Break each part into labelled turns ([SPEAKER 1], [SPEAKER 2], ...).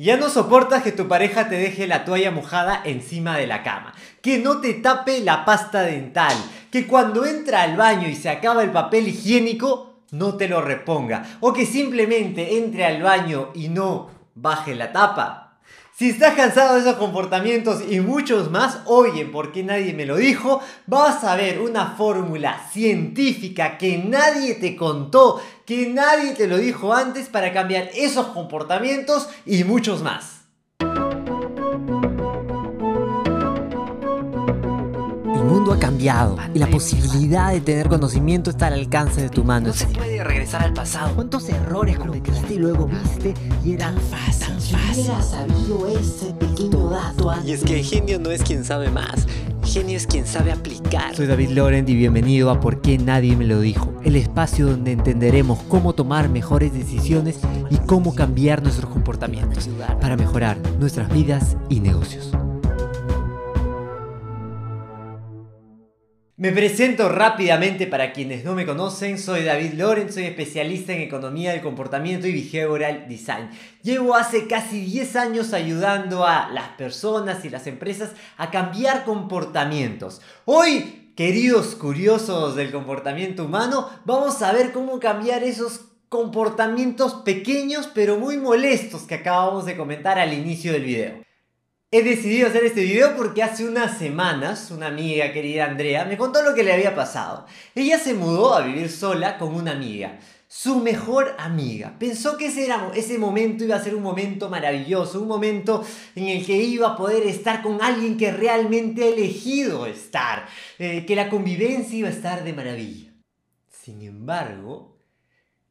[SPEAKER 1] Ya no soportas que tu pareja te deje la toalla mojada encima de la cama, que no te tape la pasta dental, que cuando entra al baño y se acaba el papel higiénico no te lo reponga, o que simplemente entre al baño y no baje la tapa. Si estás cansado de esos comportamientos y muchos más, oye, porque nadie me lo dijo, vas a ver una fórmula científica que nadie te contó, que nadie te lo dijo antes para cambiar esos comportamientos y muchos más.
[SPEAKER 2] Mundo ha cambiado y la posibilidad de tener conocimiento está al alcance de tu mano.
[SPEAKER 1] No se puede regresar al pasado.
[SPEAKER 2] ¿Cuántos errores cometiste y luego viste y era tan fácil?
[SPEAKER 3] Tan sabido ese pequeño dato
[SPEAKER 1] Y es que genio no es quien sabe más, genio es quien sabe aplicar.
[SPEAKER 2] Soy David Laurent y bienvenido a Por qué nadie me lo dijo, el espacio donde entenderemos cómo tomar mejores decisiones y cómo cambiar nuestros comportamientos para mejorar nuestras vidas y negocios.
[SPEAKER 1] Me presento rápidamente para quienes no me conocen, soy David Lorenz, soy especialista en economía del comportamiento y behavioral design. Llevo hace casi 10 años ayudando a las personas y las empresas a cambiar comportamientos. Hoy, queridos curiosos del comportamiento humano, vamos a ver cómo cambiar esos comportamientos pequeños pero muy molestos que acabamos de comentar al inicio del video. He decidido hacer este video porque hace unas semanas una amiga querida Andrea me contó lo que le había pasado. Ella se mudó a vivir sola con una amiga, su mejor amiga. Pensó que ese, era, ese momento iba a ser un momento maravilloso, un momento en el que iba a poder estar con alguien que realmente ha elegido estar, eh, que la convivencia iba a estar de maravilla. Sin embargo,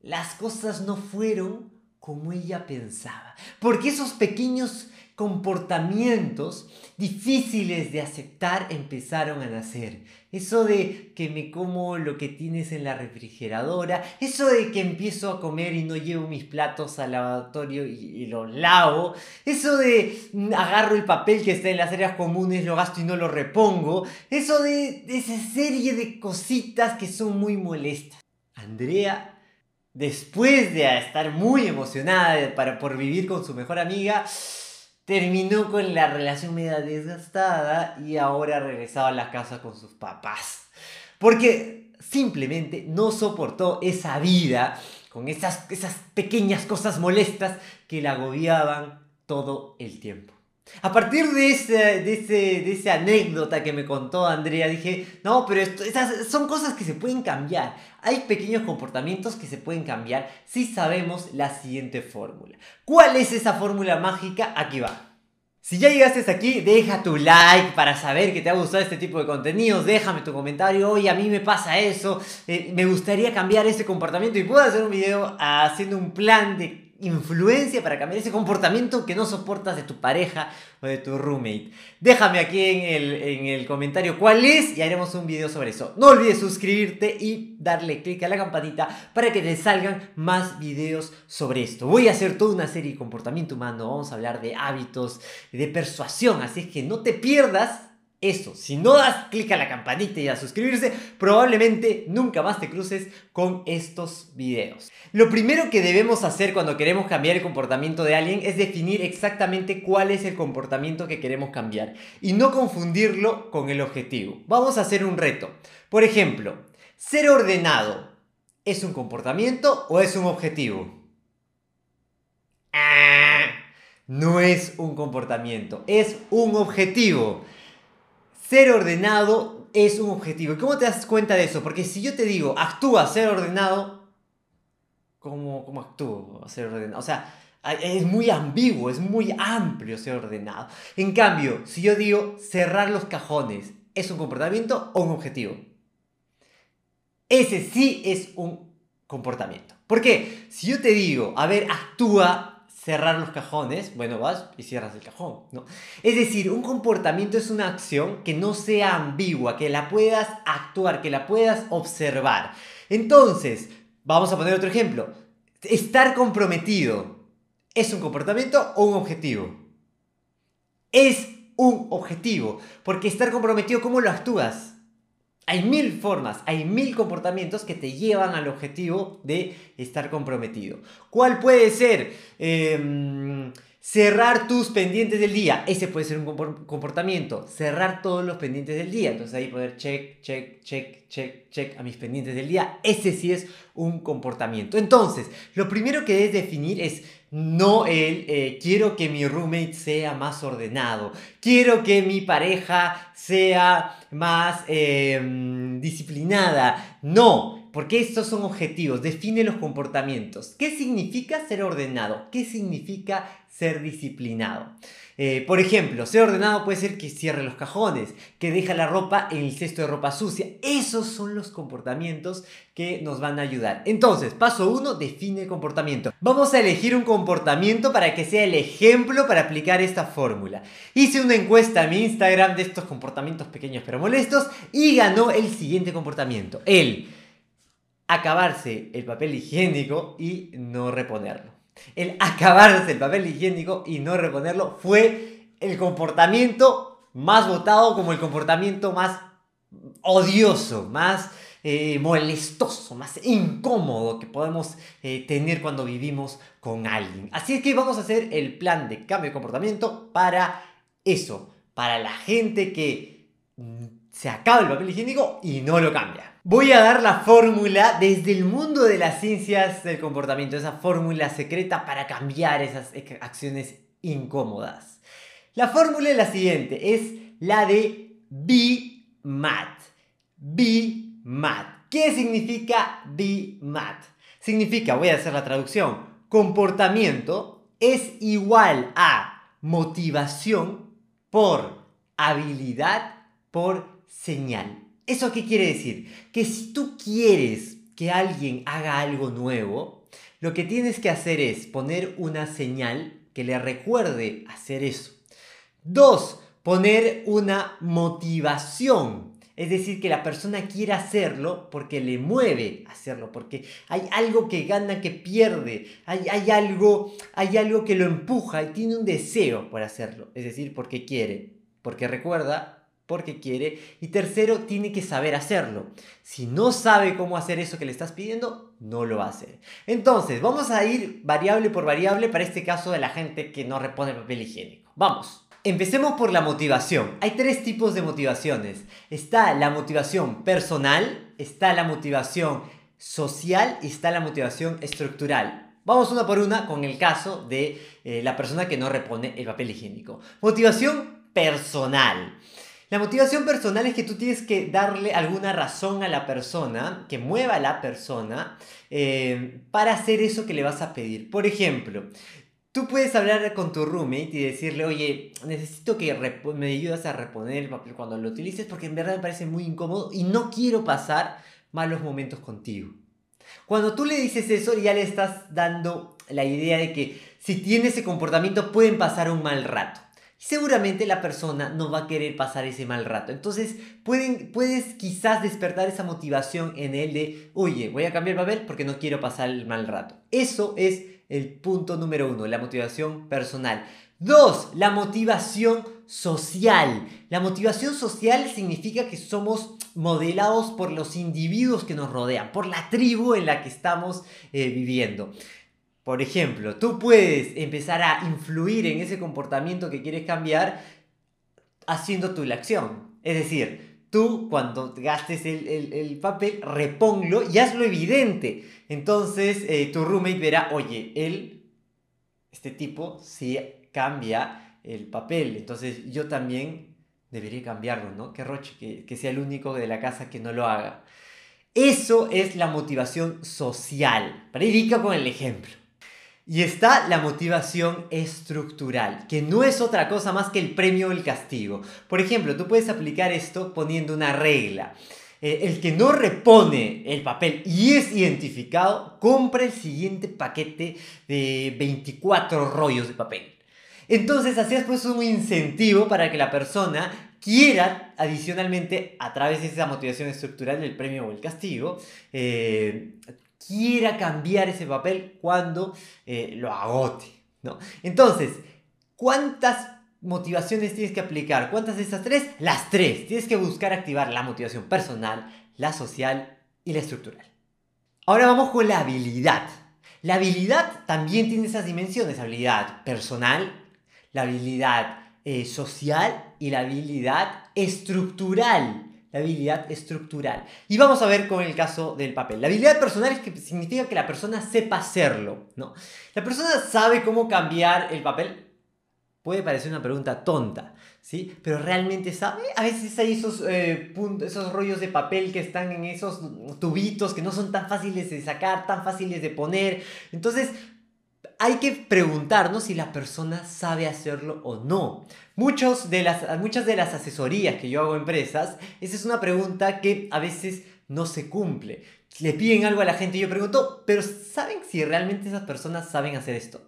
[SPEAKER 1] las cosas no fueron como ella pensaba, porque esos pequeños comportamientos difíciles de aceptar empezaron a nacer. Eso de que me como lo que tienes en la refrigeradora, eso de que empiezo a comer y no llevo mis platos al lavatorio y, los lavo, eso de mm, agarro el papel que está en las áreas comunes, lo gasto y no lo repongo, eso de, de esa serie de cositas que son muy molestas. Andrea después de estar muy emocionada para, por vivir con su mejor amiga, terminó con la relación media desgastada y ahora ha regresado a la casa con sus papás. Porque simplemente no soportó esa vida con esas, esas pequeñas cosas molestas que la agobiaban todo el tiempo. A partir de, ese, de, esa anécdota que me contó Andrea, dije, no, pero esto, esas son cosas que se pueden cambiar. Hay pequeños comportamientos que se pueden cambiar si sabemos la siguiente fórmula. ¿Cuál es esa fórmula mágica? Aquí va. Si ya llegaste hasta aquí, deja tu like para saber que te ha gustado este tipo de contenidos. Déjame tu comentario. Oye, a mí me pasa eso. Eh, me gustaría cambiar ese comportamiento y puedo hacer un video haciendo un plan de influencia para cambiar ese comportamiento que no soportas de tu pareja o de tu roommate. Déjame aquí en el, en el comentario cuál es y haremos un video sobre eso. No olvides suscribirte y darle click a la campanita para que te salgan más videos sobre esto. Voy a hacer toda una serie de comportamiento humano, vamos a hablar de hábitos, de persuasión, así es que no te pierdas eso, si no das clic a la campanita y a suscribirse, probablemente nunca más te cruces con estos videos. Lo primero que debemos hacer cuando queremos cambiar el comportamiento de alguien es definir exactamente cuál es el comportamiento que queremos cambiar y no confundirlo con el objetivo. Vamos a hacer un reto. Por ejemplo, ser ordenado, ¿es un comportamiento o es un objetivo? Ah, no es un comportamiento, es un objetivo. Ser ordenado es un objetivo. ¿Y cómo te das cuenta de eso? Porque si yo te digo, actúa ser ordenado, ¿cómo, cómo actúo ser ordenado? O sea, es muy ambiguo, es muy amplio ser ordenado. En cambio, si yo digo cerrar los cajones, ¿es un comportamiento o un objetivo? Ese sí es un comportamiento. ¿Por qué? Si yo te digo, a ver, actúa cerrar los cajones, bueno, vas y cierras el cajón, ¿no? Es decir, un comportamiento es una acción que no sea ambigua, que la puedas actuar, que la puedas observar. Entonces, vamos a poner otro ejemplo. Estar comprometido, ¿es un comportamiento o un objetivo? Es un objetivo, porque estar comprometido, ¿cómo lo actúas? Hay mil formas, hay mil comportamientos que te llevan al objetivo de estar comprometido. ¿Cuál puede ser? Em, Cerrar tus pendientes del día. Ese puede ser un comportamiento. Cerrar todos los pendientes del día. Entonces ahí poder check, check, check, check, check a mis pendientes del día. Ese sí es un comportamiento. Entonces, lo primero que debes definir es no el eh, quiero que mi roommate sea más ordenado. Quiero que mi pareja sea más em, disciplinada. No, porque estos son objetivos. Define los comportamientos. ¿Qué significa ser ordenado? ¿Qué significa ser disciplinado. Eh, por ejemplo, ser ordenado puede ser que cierre los cajones, que deja la ropa en el cesto de ropa sucia. Esos son los comportamientos que nos van a ayudar. Entonces, paso 1, define el comportamiento. Vamos a elegir un comportamiento para que sea el ejemplo para aplicar esta fórmula. Hice una encuesta en mi Instagram de estos comportamientos pequeños pero molestos y ganó el siguiente comportamiento. El acabarse el papel higiénico y no reponerlo el acabarse el papel higiénico y no reponerlo fue el comportamiento más votado como el comportamiento más odioso, más eh, molestoso, más incómodo que podemos eh, tener cuando vivimos con alguien. Así es que vamos a hacer el plan de cambio de comportamiento para eso, para la gente que mm, se acaba el papel higiénico y no lo cambia. Voy a dar la fórmula desde el mundo de las ciencias del comportamiento, esa fórmula secreta para cambiar esas acciones incómodas. La fórmula es la siguiente, es la de. Be mad. ¿Qué significa be mad? Significa, voy a hacer la traducción, comportamiento es igual a motivación por habilidad por señal. ¿Eso qué quiere decir? Que si tú quieres que alguien haga algo nuevo, lo que tienes que hacer es poner una señal que le recuerde hacer eso. Dos, poner una motivación. Es decir, que la persona quiera hacerlo porque le mueve hacerlo, porque hay algo que gana, que pierde, hay, algo, hay algo que lo empuja y tiene un deseo por hacerlo. Es decir, porque quiere, porque recuerda porque quiere. Y tercero, tiene que saber hacerlo. Si no sabe cómo hacer eso que le estás pidiendo, no lo va a hacer. Entonces, vamos a ir variable por variable para este caso de la gente que no repone papel higiénico. Vamos. Empecemos por la motivación. Hay tres tipos de motivaciones. Está la motivación personal, está la motivación social y está la motivación estructural. Vamos una por una con el caso de eh, la persona que no repone el papel higiénico. Motivación personal. La motivación personal es que tú tienes que darle alguna razón a la persona, que mueva a la persona, eh, para hacer eso que le vas a pedir. Por ejemplo, tú puedes hablar con tu roommate y decirle, oye, necesito que me ayudas a reponer el papel cuando lo utilices porque en verdad me parece muy incómodo y no quiero pasar malos momentos contigo. Cuando tú le dices eso, ya le estás dando la idea de que si tiene ese comportamiento pueden pasar un mal rato seguramente la persona no va a querer pasar ese mal rato. Entonces pueden, puedes quizás despertar esa motivación en él de, oye, voy a cambiar el papel porque no quiero pasar el mal rato. Eso es el punto número uno, la motivación personal. Dos, la motivación social. La motivación social significa que somos modelados por los individuos que nos rodean, por la tribu en la que estamos eh, viviendo. Por ejemplo, tú puedes empezar a influir en ese comportamiento que quieres cambiar haciendo tu la acción. Es decir, tú cuando gastes el, papel, reponlo y hazlo evidente. Entonces eh, tu roommate verá, oye, él, este tipo, sí cambia el papel. Entonces yo también debería cambiarlo, ¿no? Que Roche, que, que sea el único de la casa que no lo haga. Eso es la motivación social. Predica con el ejemplo. Y está la motivación estructural, que no es otra cosa más que el premio o el castigo. Por ejemplo, tú puedes aplicar esto poniendo una regla. Eh, el que no repone el papel y es identificado, compra el siguiente paquete de 24 rollos de papel. Entonces, así es pues un incentivo para que la persona quiera adicionalmente, a través de esa motivación estructural del premio o el castigo, eh, quiera cambiar ese papel cuando eh, lo agote. ¿no? Entonces, ¿cuántas motivaciones tienes que aplicar? ¿Cuántas de estas tres? Las tres. Tienes que buscar activar la motivación personal, la social y la estructural. Ahora vamos con la habilidad. La habilidad también tiene esas dimensiones, habilidad personal, la habilidad eh, social y la habilidad estructural. La habilidad estructural. Y vamos a ver con el caso del papel. La habilidad personal es que significa que la persona sepa hacerlo, ¿no? La persona sabe cómo cambiar el papel. Puede parecer una pregunta tonta, ¿sí? Pero realmente sabe. A veces hay esos, eh, esos rollos de papel que están en esos tubitos que no son tan fáciles de sacar, tan fáciles de poner. Entonces, hay que preguntarnos si la persona sabe hacerlo o no. Muchos de las, muchas de las asesorías que yo hago a empresas, esa es una pregunta que a veces no se cumple. Le piden algo a la gente y yo pregunto, pero ¿saben si realmente esas personas saben hacer esto?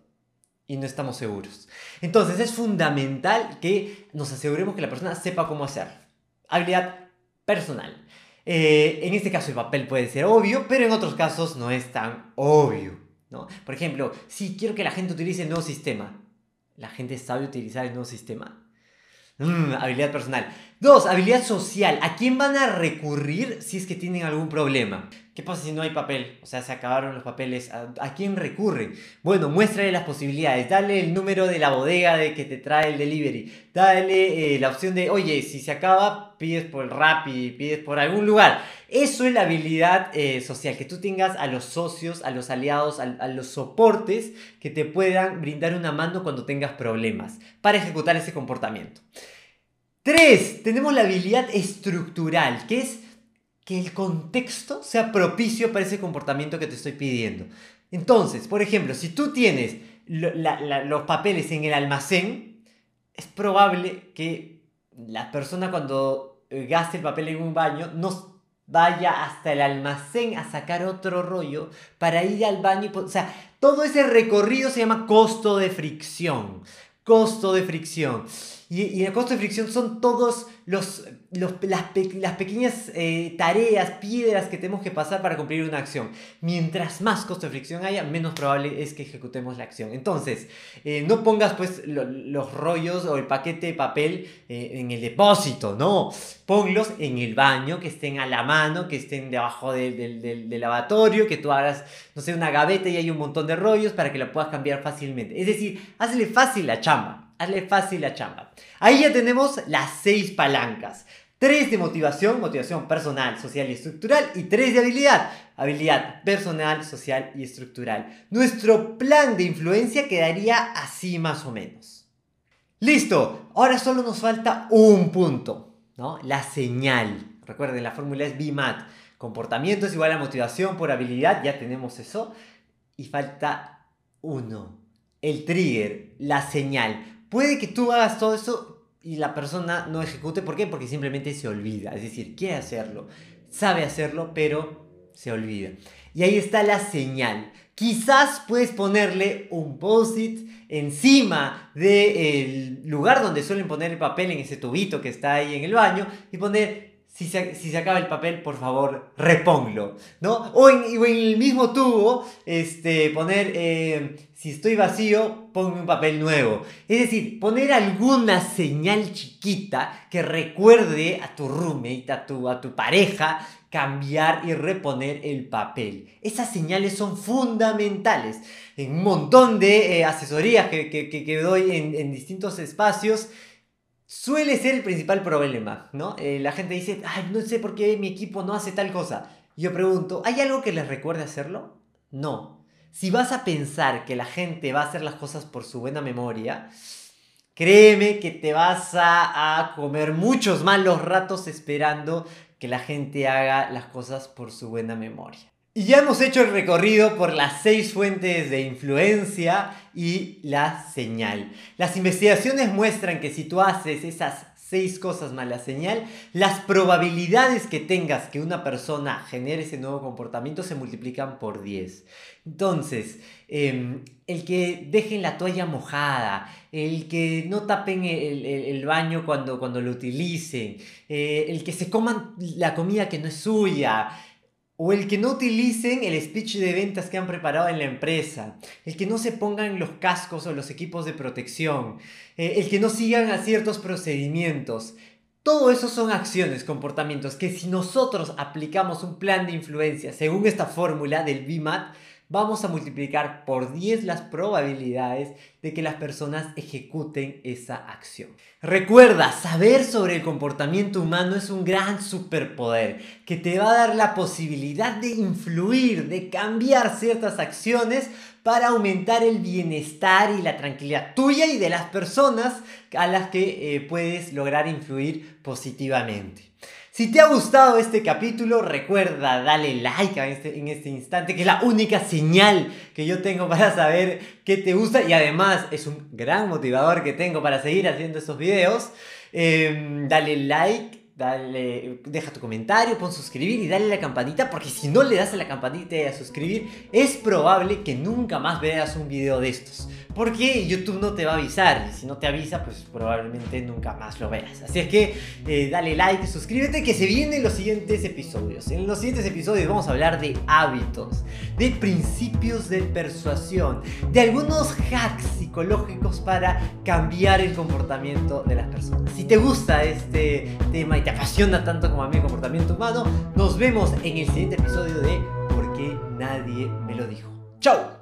[SPEAKER 1] Y no estamos seguros. Entonces es fundamental que nos aseguremos que la persona sepa cómo hacerlo. Habilidad personal. Eh, en este caso el papel puede ser obvio, pero en otros casos no es tan obvio. ¿No? Por ejemplo, si quiero que la gente utilice el nuevo sistema, ¿la gente sabe utilizar el nuevo sistema? Mm, habilidad personal. Dos, habilidad social. ¿A quién van a recurrir si es que tienen algún problema? ¿Qué pasa si no hay papel? O sea, se acabaron los papeles. ¿A, quién recurre? Bueno, muéstrale las posibilidades. Dale el número de la bodega de que te trae el delivery. Dale eh, la opción de, oye, si se acaba, pides por el Rappi, pides por algún lugar. Eso es la habilidad eh, social, que tú tengas a los socios, a los aliados, a, a los soportes que te puedan brindar una mano cuando tengas problemas para ejecutar ese comportamiento. Tres, tenemos la habilidad estructural, que es que el contexto sea propicio para ese comportamiento que te estoy pidiendo. Entonces, por ejemplo, si tú tienes los papeles en el almacén, es probable que la persona cuando gaste el papel en un baño no vaya hasta el almacén a sacar otro rollo para ir al baño. O sea, todo ese recorrido se llama costo de fricción. Costo de fricción. Y, el costo de fricción son todos los, las, las, pequeñas eh, tareas, piedras que tenemos que pasar para cumplir una acción. Mientras más costo de fricción haya, menos probable es que ejecutemos la acción. Entonces, eh, no pongas pues los rollos o el paquete de papel eh, en el depósito, no. Ponlos en el baño, que estén a la mano, que estén debajo del, del lavatorio, que tú hagas, no sé, una gaveta y hay un montón de rollos para que la puedas cambiar fácilmente. Es decir, hazle fácil la chamba hazle fácil la chamba. Ahí ya tenemos las seis palancas. Tres de motivación, motivación personal, social y estructural. Y tres de habilidad, habilidad personal, social y estructural. Nuestro plan de influencia quedaría así más o menos. Listo, ahora solo nos falta un punto, ¿no? La señal. Recuerden, la fórmula es BMAT. Comportamiento es igual a motivación por habilidad, ya tenemos eso. Y falta uno, el trigger, la señal puede que tú hagas todo eso y la persona no ejecute. ¿Por qué? Porque simplemente se olvida. Es decir, quiere hacerlo, sabe hacerlo, pero se olvida. Y ahí está la señal. Quizás puedes ponerle un post-it encima del lugar donde suelen poner el papel en ese tubito que está ahí en el baño y poner si se, acaba el papel, por favor, repónglo, ¿no? O en, el mismo tubo, este, poner, eh, si estoy vacío, ponme un papel nuevo. Es decir, poner alguna señal chiquita que recuerde a tu roommate, a tu, a tu pareja, cambiar y reponer el papel. Esas señales son fundamentales. En un montón de eh, asesorías que, que, doy en, en distintos espacios, suele ser el principal problema, ¿no? Eh, la gente dice, ay, no sé por qué mi equipo no hace tal cosa. Yo pregunto, ¿hay algo que les recuerde hacerlo? No. Si vas a pensar que la gente va a hacer las cosas por su buena memoria, créeme que te vas a, a comer muchos malos ratos esperando que la gente haga las cosas por su buena memoria. Y ya hemos hecho el recorrido por las seis fuentes de influencia y la señal. Las investigaciones muestran que si tú haces esas seis cosas más la señal, las probabilidades que tengas que una persona genere ese nuevo comportamiento se multiplican por 10. Entonces, em, el que dejen la toalla mojada, el que no tapen el, baño cuando, cuando lo utilicen, eh, el que se coman la comida que no es suya, o el que no utilicen el speech de ventas que han preparado en la empresa, el que no se pongan los cascos o los equipos de protección, eh, el que no sigan a ciertos procedimientos. Todo eso son acciones, comportamientos que si nosotros aplicamos un plan de influencia según esta fórmula del BMAT, vamos a multiplicar por 10 las probabilidades de que las personas ejecuten esa acción. Recuerda, saber sobre el comportamiento humano es un gran superpoder que te va a dar la posibilidad de influir, de cambiar ciertas acciones para aumentar el bienestar y la tranquilidad tuya y de las personas a las que eh, puedes lograr influir positivamente. Si te ha gustado este capítulo, recuerda darle like este, en este instante, que es la única señal que yo tengo para saber que te gusta y además es un gran motivador que tengo para seguir haciendo estos videos. Em, dale like, dale, deja tu comentario, pon suscribir y dale la campanita, porque si no le das a la campanita y a suscribir, es probable que nunca más veas un video de estos. Porque YouTube no te va a avisar, y si no te avisa, pues probablemente nunca más lo veas. Así es que eh, dale like, suscríbete, que se vienen los siguientes episodios. En los siguientes episodios vamos a hablar de hábitos, de principios de persuasión, de algunos hacks psicológicos para cambiar el comportamiento de las personas. Si te gusta este tema y te apasiona tanto como a mí el comportamiento humano, nos vemos en el siguiente episodio de ¿Por qué nadie me lo dijo? ¡Chao!